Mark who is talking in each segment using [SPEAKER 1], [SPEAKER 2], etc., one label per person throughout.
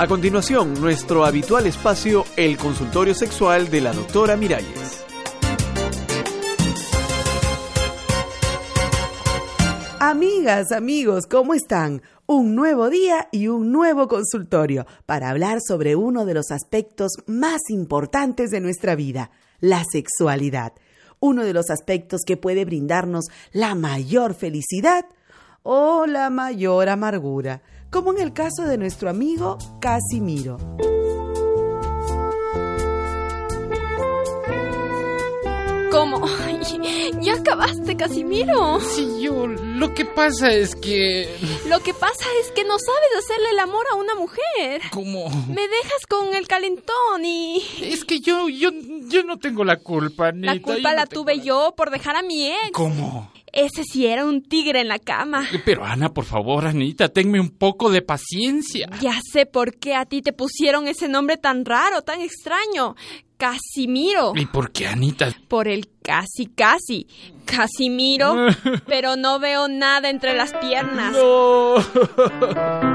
[SPEAKER 1] A continuación, nuestro habitual espacio, el consultorio sexual de la doctora Miralles.
[SPEAKER 2] Amigas, amigos, ¿cómo están? Un nuevo día y un nuevo consultorio para hablar sobre uno de los aspectos más importantes de nuestra vida, la sexualidad. Uno de los aspectos que puede brindarnos la mayor felicidad o la mayor amargura, como en el caso de nuestro amigo Casimiro.
[SPEAKER 3] ¿Cómo? ¿Ya acabaste, Casimiro?
[SPEAKER 4] Sí, yo. Lo que pasa es que.
[SPEAKER 3] Lo que pasa es que no sabes hacerle el amor a una mujer.
[SPEAKER 4] ¿Cómo?
[SPEAKER 3] Me dejas con el calentón y.
[SPEAKER 4] Es que yo. Yo, yo no tengo la culpa, Anita.
[SPEAKER 3] La culpa
[SPEAKER 4] yo
[SPEAKER 3] la
[SPEAKER 4] no
[SPEAKER 3] tuve yo por dejar a mi ex.
[SPEAKER 4] ¿Cómo?
[SPEAKER 3] Ese sí era un tigre en la cama.
[SPEAKER 4] Pero Ana, por favor, Anita, tenme un poco de paciencia.
[SPEAKER 3] Ya sé por qué a ti te pusieron ese nombre tan raro, tan extraño. Casimiro.
[SPEAKER 4] ¿Y por qué, Anita?
[SPEAKER 3] Por el casi casi. Casimiro. pero no veo nada entre las piernas.
[SPEAKER 4] No.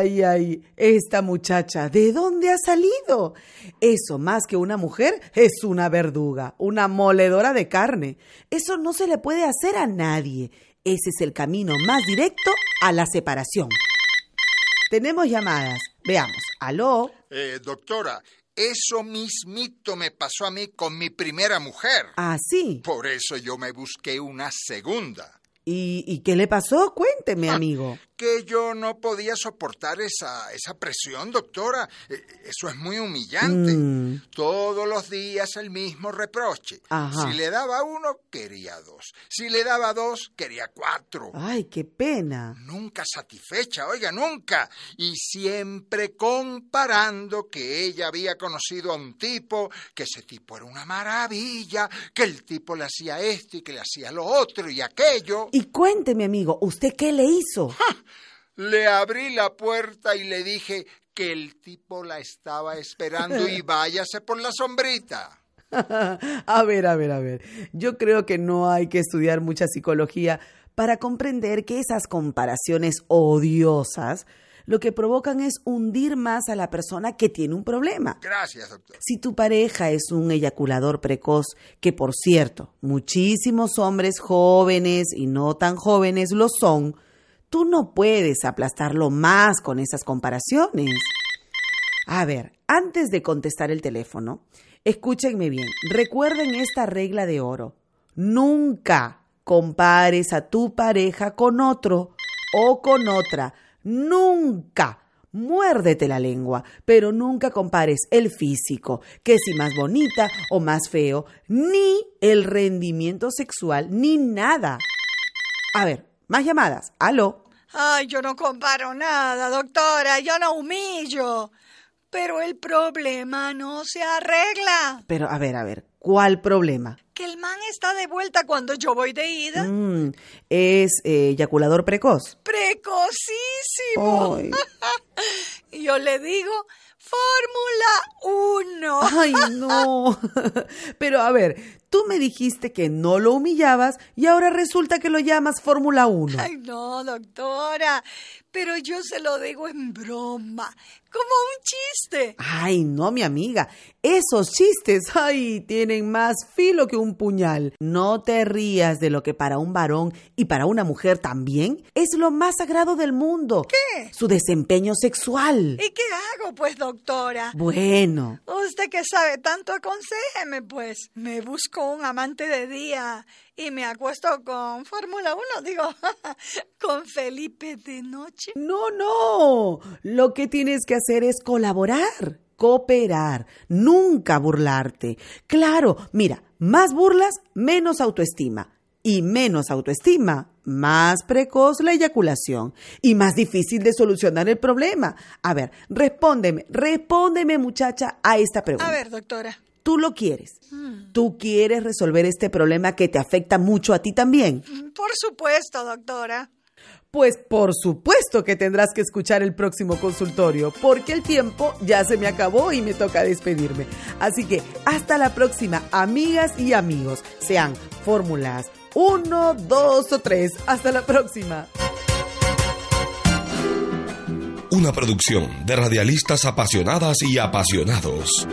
[SPEAKER 2] Ay, ay, esta muchacha, ¿de dónde ha salido? Eso más que una mujer es una verduga, una moledora de carne. Eso no se le puede hacer a nadie. Ese es el camino más directo a la separación. Tenemos llamadas. Veamos. Aló.
[SPEAKER 5] Eh, doctora, eso mismito me pasó a mí con mi primera mujer.
[SPEAKER 2] Ah, sí.
[SPEAKER 5] Por eso yo me busqué una segunda.
[SPEAKER 2] ¿Y, y qué le pasó? Cuénteme, amigo.
[SPEAKER 5] Que yo no podía soportar esa, esa presión, doctora. Eh, Eso es muy humillante.
[SPEAKER 2] Mm.
[SPEAKER 5] Todos los días el mismo reproche.
[SPEAKER 2] Ajá.
[SPEAKER 5] Si le daba uno, quería dos. Si le daba dos, quería cuatro.
[SPEAKER 2] Ay, qué pena.
[SPEAKER 5] Nunca satisfecha, oiga, nunca. Y siempre comparando que ella había conocido a un tipo, que ese tipo era una maravilla, que el tipo le hacía esto y que le hacía lo otro y aquello.
[SPEAKER 2] Y cuénteme, amigo, ¿usted qué le hizo?
[SPEAKER 5] Le abrí la puerta y le dije que el tipo la estaba esperando y váyase por la sombrita.
[SPEAKER 2] a ver, a ver, a ver. Yo creo que no hay que estudiar mucha psicología para comprender que esas comparaciones odiosas lo que provocan es hundir más a la persona que tiene un problema.
[SPEAKER 5] Gracias, doctor.
[SPEAKER 2] Si tu pareja es un eyaculador precoz, que por cierto, muchísimos hombres jóvenes y no tan jóvenes lo son, tú no puedes aplastarlo más con esas comparaciones. A ver, antes de contestar el teléfono, escúchenme bien, recuerden esta regla de oro. Nunca compares a tu pareja con otro o con otra. Nunca. Muérdete la lengua, pero nunca compares el físico, que si más bonita o más feo, ni el rendimiento sexual, ni nada. A ver, más llamadas. Aló.
[SPEAKER 6] Ay, yo no comparo nada, doctora, yo no humillo. Pero el problema no se arregla.
[SPEAKER 2] Pero a ver, a ver, ¿cuál problema?
[SPEAKER 6] Que el man está de vuelta cuando yo voy de ida.
[SPEAKER 2] Mm, es eh, eyaculador precoz.
[SPEAKER 6] Precocísimo.
[SPEAKER 2] Ay.
[SPEAKER 6] Yo le digo, Fórmula 1.
[SPEAKER 2] Ay, no. Pero a ver, tú me dijiste que no lo humillabas y ahora resulta que lo llamas Fórmula 1.
[SPEAKER 6] Ay, no, doctora. Pero yo se lo digo en broma, como un chiste.
[SPEAKER 2] Ay, no, mi amiga. Esos chistes, ay, tienen más filo que un puñal. No te rías de lo que para un varón y para una mujer también es lo más sagrado del mundo.
[SPEAKER 6] ¿Qué?
[SPEAKER 2] Su desempeño sexual.
[SPEAKER 6] ¿Y qué hago, pues, doctora?
[SPEAKER 2] Bueno,
[SPEAKER 6] Usted que sabe tanto, aconsejeme, pues. Me busco un amante de día y me acuesto con Fórmula 1, digo, con Felipe de noche.
[SPEAKER 2] no, no. Lo que tienes que hacer es colaborar, cooperar, nunca burlarte. Claro, mira, más burlas, menos autoestima. Y menos autoestima, más precoz la eyaculación y más difícil de solucionar el problema. A ver, respóndeme, respóndeme muchacha a esta pregunta.
[SPEAKER 6] A ver, doctora.
[SPEAKER 2] ¿Tú lo quieres? ¿Tú quieres resolver este problema que te afecta mucho a ti también?
[SPEAKER 6] Por supuesto, doctora.
[SPEAKER 2] Pues por supuesto que tendrás que escuchar el próximo consultorio, porque el tiempo ya se me acabó y me toca despedirme. Así que hasta la próxima, amigas y amigos. Sean fórmulas 1, 2 o 3. Hasta la próxima.
[SPEAKER 7] Una producción de radialistas apasionadas y apasionados.